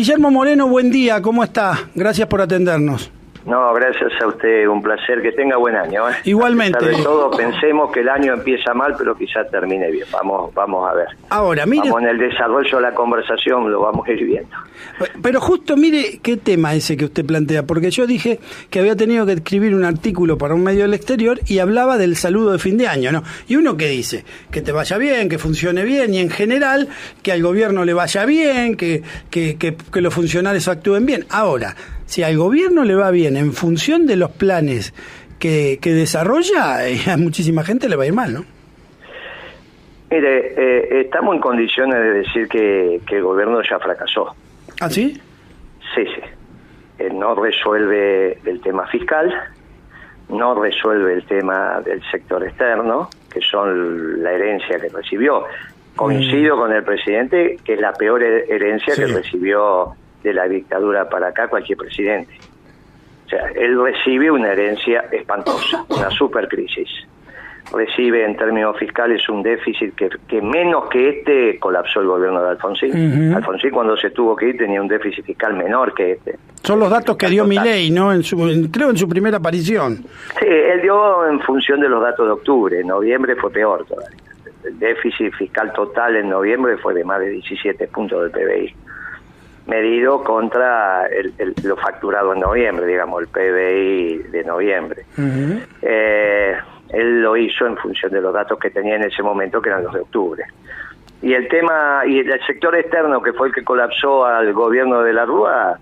Guillermo Moreno, buen día, ¿cómo está? Gracias por atendernos. No, gracias a usted, un placer, que tenga buen año. ¿eh? Igualmente. De todo, pensemos que el año empieza mal, pero quizá termine bien. Vamos, vamos a ver. Ahora, mire. Vamos en el desarrollo de la conversación, lo vamos a ir viendo. Pero justo mire qué tema ese que usted plantea, porque yo dije que había tenido que escribir un artículo para un medio del exterior y hablaba del saludo de fin de año, ¿no? Y uno que dice que te vaya bien, que funcione bien y en general que al gobierno le vaya bien, que, que, que, que los funcionarios actúen bien. Ahora, si al gobierno le va bien en función de los planes que, que desarrolla, eh, a muchísima gente le va a ir mal, ¿no? Mire, eh, estamos en condiciones de decir que, que, el gobierno ya fracasó. ¿Ah, sí? Sí, sí. Eh, no resuelve el tema fiscal, no resuelve el tema del sector externo, que son la herencia que recibió. Coincido mm. con el presidente que es la peor herencia sí. que recibió de la dictadura para acá cualquier presidente. O sea, él recibe una herencia espantosa, una supercrisis. Recibe en términos fiscales un déficit que, que menos que este colapsó el gobierno de Alfonsín. Uh -huh. Alfonsín cuando se tuvo que ir tenía un déficit fiscal menor que este. Son los datos que dio Milei, ¿no? En su, en, creo en su primera aparición. Sí, él dio en función de los datos de octubre. En noviembre fue peor todavía. El déficit fiscal total en noviembre fue de más de 17 puntos del PBI medido contra el, el, lo facturado en noviembre, digamos, el PBI de noviembre. Uh -huh. eh, él lo hizo en función de los datos que tenía en ese momento, que eran los de octubre. Y el tema, y el sector externo, que fue el que colapsó al gobierno de la Rúa,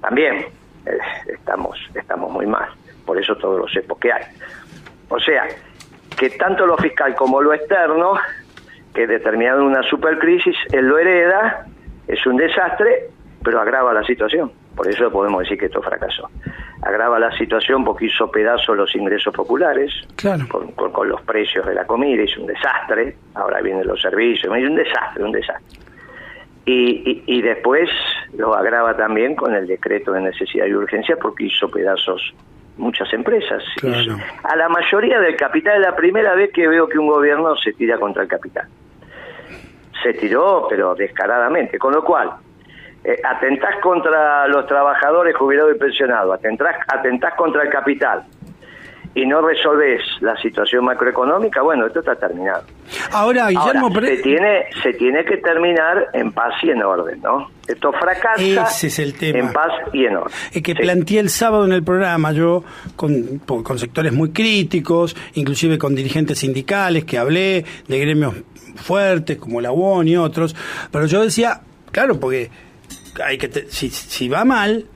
también eh, estamos, estamos muy mal. Por eso todos los cepos que hay. O sea, que tanto lo fiscal como lo externo, que determinaron una supercrisis, él lo hereda, es un desastre, pero agrava la situación. Por eso podemos decir que esto fracasó. Agrava la situación porque hizo pedazos los ingresos populares, claro. con, con, con, los precios de la comida, hizo un desastre, ahora vienen los servicios, es un desastre, un desastre. Y, y, y, después lo agrava también con el decreto de necesidad y urgencia porque hizo pedazos muchas empresas. Claro. A la mayoría del capital es la primera vez que veo que un gobierno se tira contra el capital. Se tiró, pero descaradamente, con lo cual eh, atentás contra los trabajadores jubilados y pensionados, atentás, atentás contra el capital y no resolvés la situación macroeconómica, bueno, esto está terminado. Ahora, Guillermo, Ahora, se tiene se tiene que terminar en paz y en orden, ¿no? Esto fracasa Ese es el tema. en paz y en orden. Es que sí. planteé el sábado en el programa, yo con, con sectores muy críticos, inclusive con dirigentes sindicales que hablé, de gremios fuertes como la UON y otros, pero yo decía, claro, porque hay que te, si, si va mal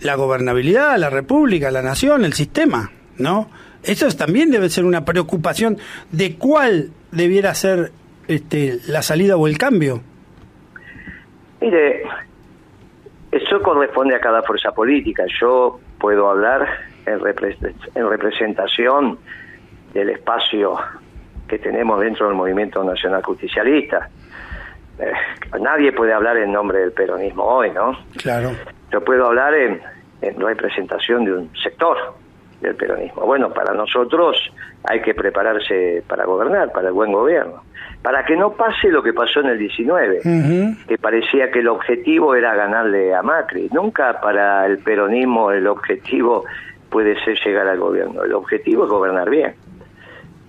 la gobernabilidad, la república, la nación, el sistema, ¿no? Eso también debe ser una preocupación de cuál debiera ser este, la salida o el cambio. Mire, eso corresponde a cada fuerza política. Yo puedo hablar en, repre en representación del espacio que tenemos dentro del movimiento nacional justicialista nadie puede hablar en nombre del peronismo hoy, ¿no? Claro. Yo puedo hablar en, en, representación de un sector del peronismo. Bueno, para nosotros hay que prepararse para gobernar, para el buen gobierno, para que no pase lo que pasó en el 19, uh -huh. que parecía que el objetivo era ganarle a Macri. Nunca para el peronismo el objetivo puede ser llegar al gobierno. El objetivo es gobernar bien.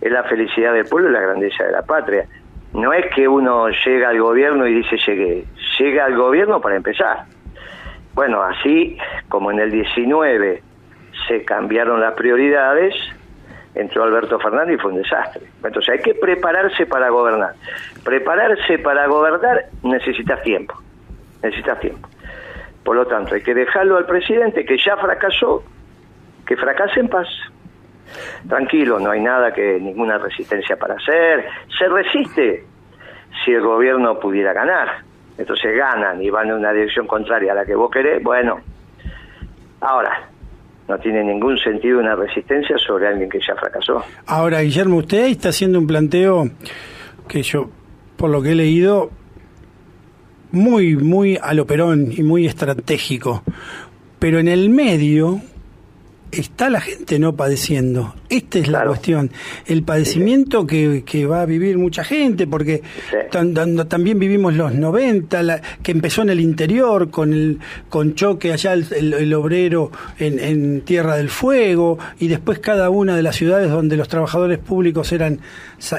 Es la felicidad del pueblo y la grandeza de la patria no es que uno llega al gobierno y dice llegué, llega al gobierno para empezar. Bueno, así como en el 19 se cambiaron las prioridades, entró Alberto Fernández y fue un desastre. Entonces hay que prepararse para gobernar. Prepararse para gobernar necesitas tiempo, necesitas tiempo. Por lo tanto, hay que dejarlo al presidente que ya fracasó, que fracase en paz tranquilo, no hay nada que ninguna resistencia para hacer. Se resiste si el gobierno pudiera ganar. Entonces ganan y van en una dirección contraria a la que vos querés. Bueno, ahora, no tiene ningún sentido una resistencia sobre alguien que ya fracasó. Ahora, Guillermo, usted está haciendo un planteo que yo, por lo que he leído, muy, muy a lo Perón y muy estratégico. Pero en el medio está la gente no padeciendo. Esta es la cuestión. El padecimiento que, que, va a vivir mucha gente, porque también vivimos los 90, la, que empezó en el interior con el con choque allá el, obrero en, en, Tierra del Fuego, y después cada una de las ciudades donde los trabajadores públicos eran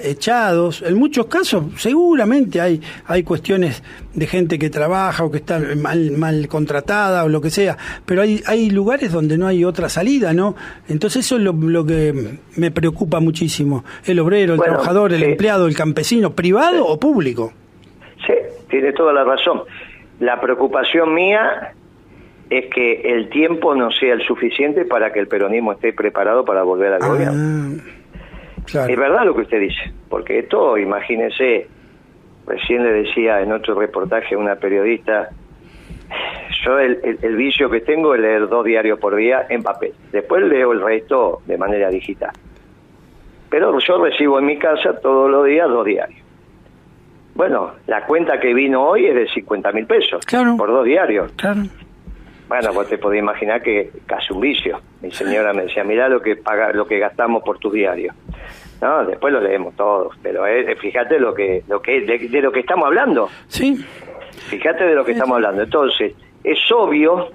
echados. En muchos casos, seguramente hay, hay cuestiones de gente que trabaja o que está mal, mal contratada o lo que sea, pero hay, hay lugares donde no hay otra salida, ¿no? Entonces eso es lo, que me preocupa muchísimo. El obrero, el trabajador, el empleado, el campesino, privado o público. Sí, tiene toda la razón. La preocupación mía es que el tiempo no sea el suficiente para que el peronismo esté preparado para volver al ah, gobierno. Es verdad lo que usted dice, porque esto, imagínese, recién le decía en otro reportaje a una periodista, yo el, el, vicio que tengo es leer dos diarios por día en papel. Después leo el resto de manera digital. Pero yo recibo en mi casa todos los días dos diarios. Bueno, la cuenta que vino hoy es de 50 mil pesos por dos diarios. Claro. Bueno, vos te podés imaginar que casi un vicio. Mi señora me decía, mirá lo que paga, lo que gastamos por tus diarios. No, después lo leemos todos, pero eh, fíjate lo que, lo que de, de, lo que estamos hablando. Sí. Fíjate de lo que estamos hablando. Entonces, es obvio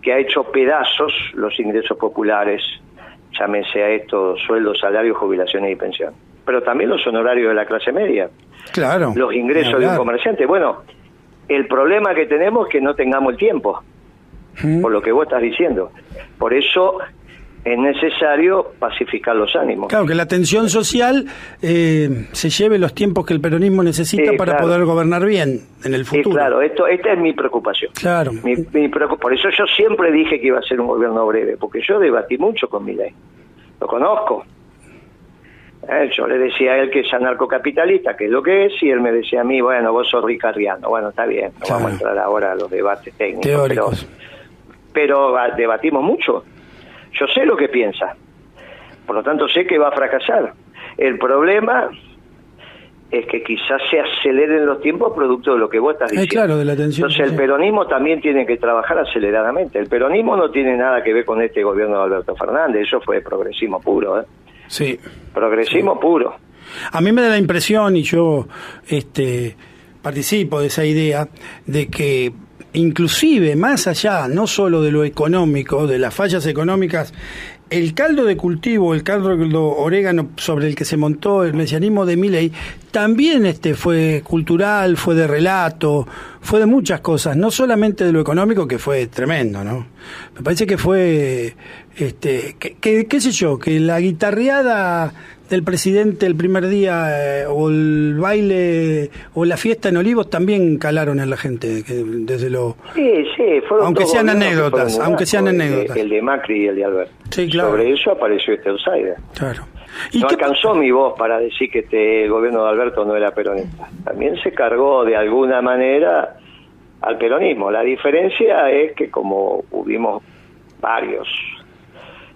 que ha hecho pedazos los ingresos populares, llámese a esto sueldos, salarios, jubilaciones y pensión. Pero también los honorarios de la clase media. Claro. Los ingresos de un comerciante. Bueno, el problema que tenemos es que no tengamos el tiempo, por lo que vos estás diciendo. Por eso es necesario pacificar los ánimos. Claro, que la tensión social eh, se lleve los tiempos que el peronismo necesita para poder gobernar bien en el futuro. claro, esto, esta es mi preocupación. Claro. Mi, por eso yo siempre dije que iba a ser un gobierno breve, porque yo debatí mucho con mi ley. Lo conozco. Eh, yo le decía a él que es anarcocapitalista, que es lo que es, y él me decía a mí, bueno, vos sos ricardiano. Bueno, está bien, no vamos a entrar ahora a los debates técnicos. Teóricos. pero ah, debatimos mucho yo sé lo que piensa, por lo tanto sé que va a fracasar. El problema es que quizás se aceleren los tiempos producto de lo que vos estás diciendo. claro, de la tensión. Entonces el peronismo también tiene que trabajar aceleradamente. El peronismo no tiene nada que ver con este gobierno de Alberto Fernández, eso fue progresismo puro. ¿eh? Sí. Progresismo puro. A mí me da la impresión, y yo este, participo de esa idea, de que inclusive más allá, no solo de lo económico, de las fallas económicas, el caldo de cultivo, el caldo de orégano sobre el que se montó el mesianismo de Milley, también este fue cultural, fue de relato, fue de muchas cosas, no solamente de lo económico, que fue tremendo, ¿no? Me parece que fue, este, que, qué sé yo, que la guitarreada del presidente el primer día eh, o el baile o la fiesta en Olivos también calaron en la gente desde lo sí sí fueron aunque sean anécdotas aunque sean anécdotas. el de Macri y el de Alberto sí claro. sobre eso apareció este outsider. Claro. No alcanzó mi voz para decir que este gobierno de Alberto no era peronista. También se cargó de alguna manera al peronismo. La diferencia es que como hubimos varios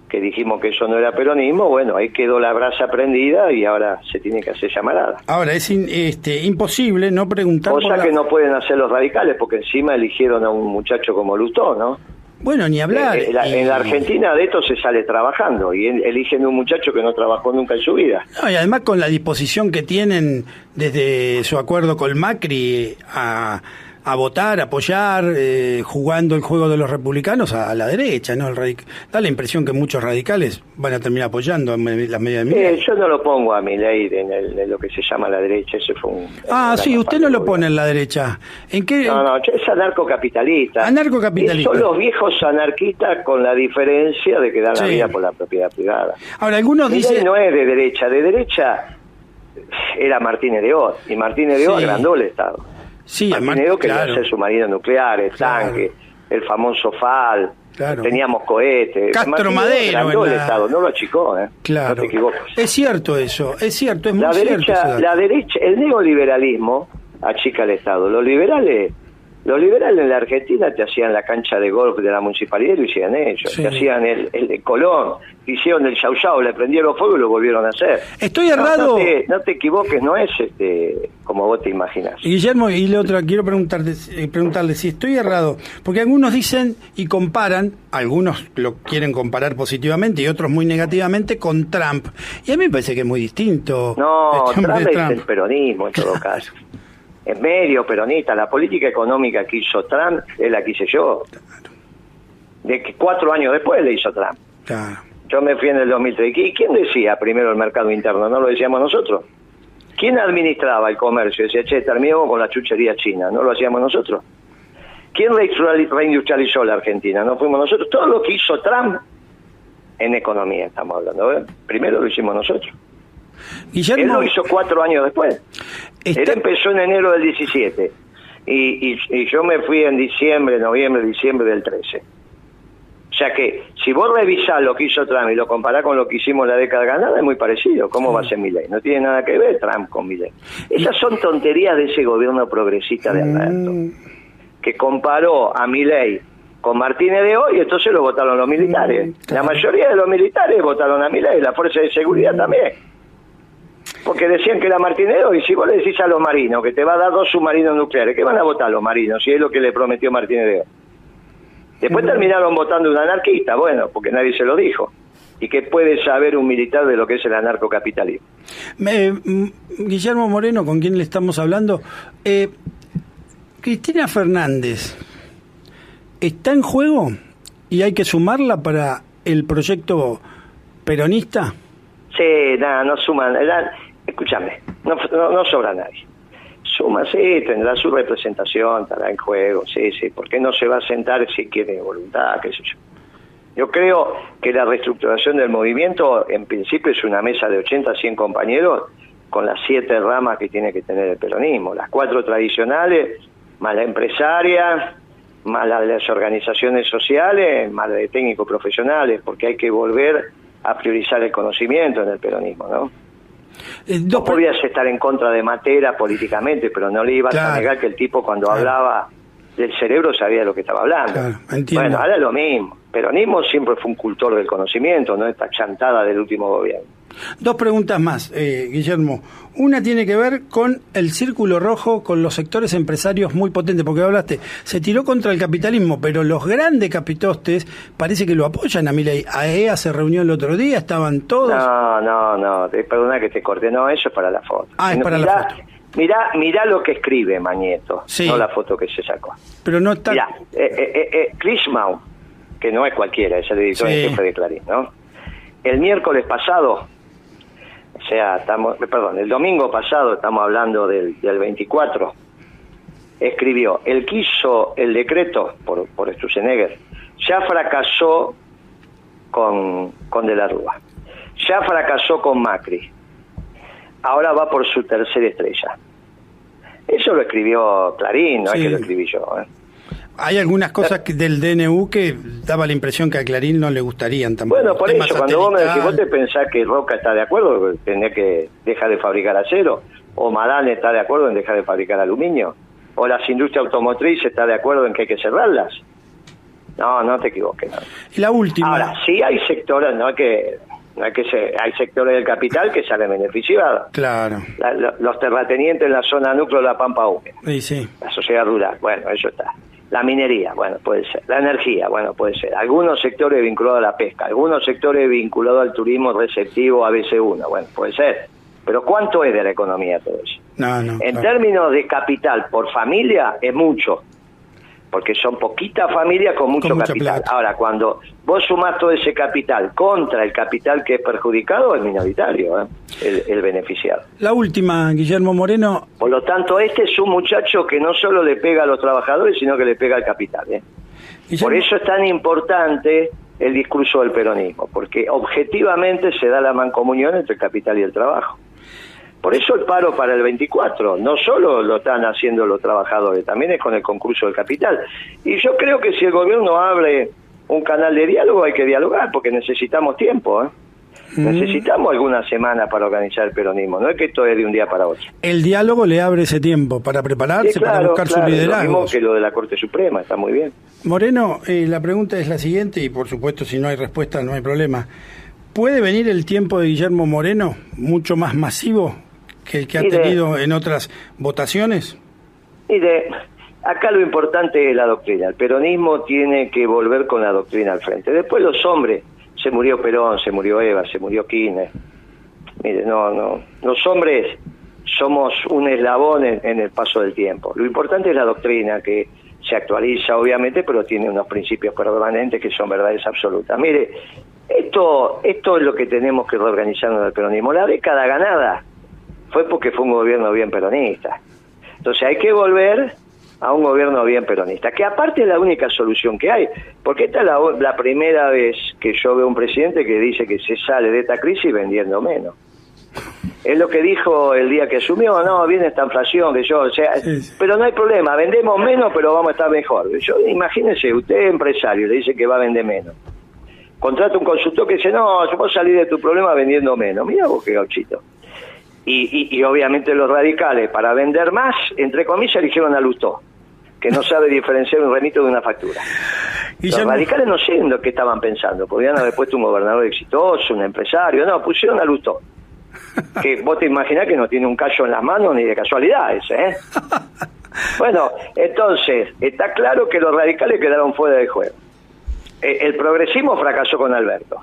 que dijimos que eso no era peronismo, bueno, ahí quedó la brasa prendida y ahora se tiene que hacer llamarada. Ahora, es este, imposible no preguntar... Cosa que no pueden hacer los radicales, porque encima eligieron a un muchacho como Lustó, ¿no? Bueno, ni hablar. Eh, en la Argentina de esto se sale trabajando y eligen un muchacho que no trabajó nunca en su vida. y además con la disposición que tienen desde su acuerdo con Macri a a votar, a apoyar, eh, jugando el juego de los republicanos a, la derecha, ¿no? El da la impresión que muchos radicales van a terminar apoyando a las medidas de eh, Yo no lo pongo a mi ley en, lo que se llama la derecha, ese fue un... Ah, sí, usted no lo pone en la derecha. ¿En qué? No, no, es anarcocapitalista. Anarcocapitalista. Son los viejos anarquistas con la diferencia de que dan la vida por la propiedad privada. Ahora, algunos dicen... no es de derecha, de derecha era Martínez de Oz, y Martínez de Oz agrandó el Estado. Sí, Martínez quería hacer submarinos nucleares, tanques, el famoso FAL, teníamos cohetes. Castro Madero. el Estado, no lo achicó, ¿eh? Claro. No te equivocas. Es cierto eso, es cierto, es muy la derecha, cierto. La derecha, el neoliberalismo achica el Estado. Los liberales Los liberales en la Argentina te hacían la cancha de golf de la municipalidad y lo hicieron ellos. Te hacían el, el de Colón, hicieron el Chau le prendieron fuego y lo volvieron a hacer. Estoy errado. No, te, equivoques, no es este como vos te imaginas. Guillermo, y la otra, quiero preguntarte, eh, preguntarle si estoy errado, porque algunos dicen y comparan, algunos lo quieren comparar positivamente y otros muy negativamente con Trump. Y a mí me parece que es muy distinto. No, Trump es el peronismo en todo caso medio peronista. La política económica que hizo Trump es la que hice yo. De que cuatro años después le hizo Trump. Yo me fui en el 2003. ¿Y quién decía primero el mercado interno? ¿No lo decíamos nosotros? ¿Quién administraba el comercio? Decía, che, terminamos con la chuchería china. ¿No lo hacíamos nosotros? ¿Quién reindustrializó la Argentina? ¿No fuimos nosotros? Todo lo que hizo Trump en economía estamos hablando. ¿eh? Primero lo hicimos nosotros. Guillermo, Él lo hizo cuatro años después. Él empezó en enero del 17 y, y, yo me fui en diciembre, noviembre, diciembre del 13. O sea que si vos revisás lo que hizo Trump y lo comparás con lo que hicimos la década ganada, es muy parecido. ¿Cómo va a ser ley? No tiene nada que ver Trump con ley. Esas son tonterías de ese gobierno progresista de Alberto, mm. que comparó a ley con Martínez de hoy, entonces lo votaron los militares. Mm, la mayoría de los militares votaron a Milei, la fuerza de seguridad también porque decían que era Martinero, y si vos le decís a los marinos que te va a dar dos submarinos nucleares, ¿qué van a votar los marinos si es lo que le prometió Martínez Después terminaron votando un anarquista, bueno, porque nadie se lo dijo. ¿Y qué puede saber un militar de lo que es el anarcocapitalismo? Mm, Guillermo Moreno, con quien le estamos hablando, eh, Cristina Fernández, ¿está en juego y hay que sumarla para el proyecto peronista? Sí, nada, no suman escúchame, no, sobra nadie. Suma, sí, tendrá su representación, estará en juego, sí, sí, ¿por qué no se va a sentar si tiene voluntad, qué sé yo? Yo creo que la reestructuración del movimiento, en principio, es una mesa de 80 a 100 compañeros con las siete ramas que tiene que tener el peronismo. Las cuatro tradicionales, más la empresaria, más las organizaciones sociales, más de técnicos profesionales, porque hay que volver a priorizar el conocimiento en el peronismo, ¿no? Eh, no podías estar en contra de Matera políticamente, pero no le ibas a negar que el tipo cuando hablaba del cerebro sabía de lo que estaba hablando. bueno, ahora es lo mismo. Peronismo siempre fue un cultor del conocimiento, no esta chantada del último gobierno. Dos preguntas más, eh, Guillermo. Una tiene que ver con el círculo rojo, con los sectores empresarios muy potentes, porque hablaste, se tiró contra el capitalismo, pero los grandes capitostes parece que lo apoyan a Milei. AEA se reunió el otro día, estaban todos. No, no, no, perdona que te corté, no, eso es para la foto. Ah, es para la foto. Mirá, mirá lo que escribe Mañeto, no la foto que se sacó. Pero no está... Mirá, eh, eh, eh, que no es cualquiera, es el editor jefe de Clarín, ¿no? El miércoles pasado o sea, estamos, perdón, el domingo pasado, estamos hablando del, del 24, escribió, el que hizo el decreto por, por Sturzenegger ya fracasó con, con De la Rúa, ya fracasó con Macri, ahora va por su tercera estrella. Eso lo escribió Clarín, no es que lo escribí yo. ¿eh? Hay algunas cosas del DNU que daba la impresión que a Clarín no le gustarían tampoco. Bueno, por eso, cuando vos me decís, vos te pensás que Roca está de acuerdo, tenés que dejar de fabricar acero, o Madán está de acuerdo en dejar de fabricar aluminio, o las industrias automotrices está de acuerdo en que hay que cerrarlas. No, no te equivoques. Y la última. Ahora, sí hay sectores, no hay que no hay que hay sectores del capital que salen beneficiados. Claro. los terratenientes en la zona núcleo de la Pampa Húmeda. Sí, sí. La sociedad rural, bueno, eso está. La minería, bueno, puede ser. La energía, bueno, puede ser. Algunos sectores vinculados a la pesca, algunos sectores vinculados al turismo receptivo a ABC1, bueno, puede ser. Pero ¿cuánto es de la economía todo eso? No, no, en términos de capital por familia es mucho porque son poquitas familias con mucho capital. Ahora, cuando vos sumás todo ese capital contra el capital que es perjudicado, es minoritario, ¿eh? el, beneficiado. La última, Guillermo Moreno. Por lo tanto, este es un muchacho que no solo le pega a los trabajadores, sino que le pega al capital. ¿eh? Por eso es tan importante el discurso del peronismo, porque objetivamente se da la mancomunión entre el capital y el trabajo. Por eso el paro para el 24, no solo lo están haciendo los trabajadores, también es con el concurso del capital. Y yo creo que si el gobierno abre un canal de diálogo hay que dialogar, porque necesitamos tiempo. ¿eh? Necesitamos algunas semanas para organizar el peronismo, no es que esto es de un día para otro. El diálogo le abre ese tiempo para prepararse, para buscar su liderazgo. Lo mismo que lo de la Corte Suprema, está muy bien. Moreno, eh, la pregunta es la siguiente, y por supuesto si no hay respuesta no hay problema. ¿Puede venir el tiempo de Guillermo Moreno mucho más masivo que el que ha tenido en otras votaciones? Mire, acá lo importante es la doctrina. El peronismo tiene que volver con la doctrina al frente. Después los hombres, se murió Perón, se murió Eva, se murió Kirchner. Mire, no, no. Los hombres somos un eslabón en, el paso del tiempo. Lo importante es la doctrina que se actualiza, obviamente, pero tiene unos principios permanentes que son verdades absolutas. Mire, esto, esto es lo que tenemos que reorganizar en el peronismo. La década ganada fue porque fue un gobierno bien peronista. Entonces hay que volver a un gobierno bien peronista, que aparte es la única solución que hay, porque esta es la, primera vez que yo veo un presidente que dice que se sale de esta crisis vendiendo menos. Es lo que dijo el día que asumió, no, viene esta inflación, que yo, o sea, pero no hay problema, vendemos menos, pero vamos a estar mejor. Yo, imagínese, usted es empresario, le dice que va a vender menos. Contrata un consultor que dice, no, yo puedo salir de tu problema vendiendo menos. Mira vos qué gauchito. Y, obviamente los radicales, para vender más, entre comillas, eligieron a Lustó, que no sabe diferenciar un remito de una factura. los radicales no sé en lo que estaban pensando, podrían haber puesto un gobernador exitoso, un empresario, no, pusieron a Lustó. Que vos te imaginás que no tiene un callo en las manos ni de casualidad ese, ¿eh? Bueno, entonces, está claro que los radicales quedaron fuera de juego. Eh, el progresismo fracasó con Alberto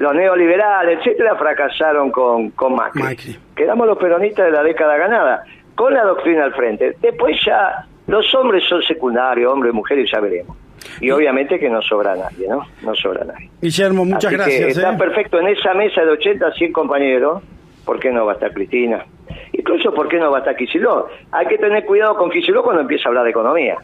los neoliberales, etcétera, fracasaron con, con Macri. Quedamos los peronistas de la década ganada, con la doctrina al frente. Después ya los hombres son secundarios, hombres y mujeres, ya veremos. Y obviamente que no sobra nadie, ¿no? No sobra nadie. Guillermo, muchas gracias. está ¿eh? perfecto en esa mesa de 80 a 100 compañeros. ¿Por qué no va a estar Cristina? Incluso, ¿por qué no va a estar Kicillof? Hay que tener cuidado con Kicillof cuando empieza a hablar de economía,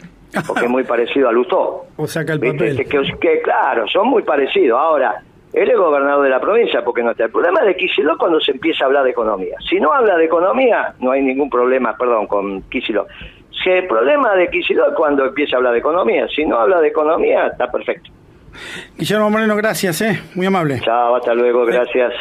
porque es muy parecido a Lustó. O saca el papel. que, claro, son muy parecidos. Ahora, él es gobernador de la provincia porque no está. El problema de Kicillof cuando se empieza a hablar de economía. Si no habla de economía, no hay ningún problema, perdón, con Kicillof. Si el problema de Kicillof es cuando empieza a hablar de economía. Si no habla de economía, está perfecto. Guillermo Moreno, gracias, ¿eh? muy amable. Chao, hasta luego, gracias.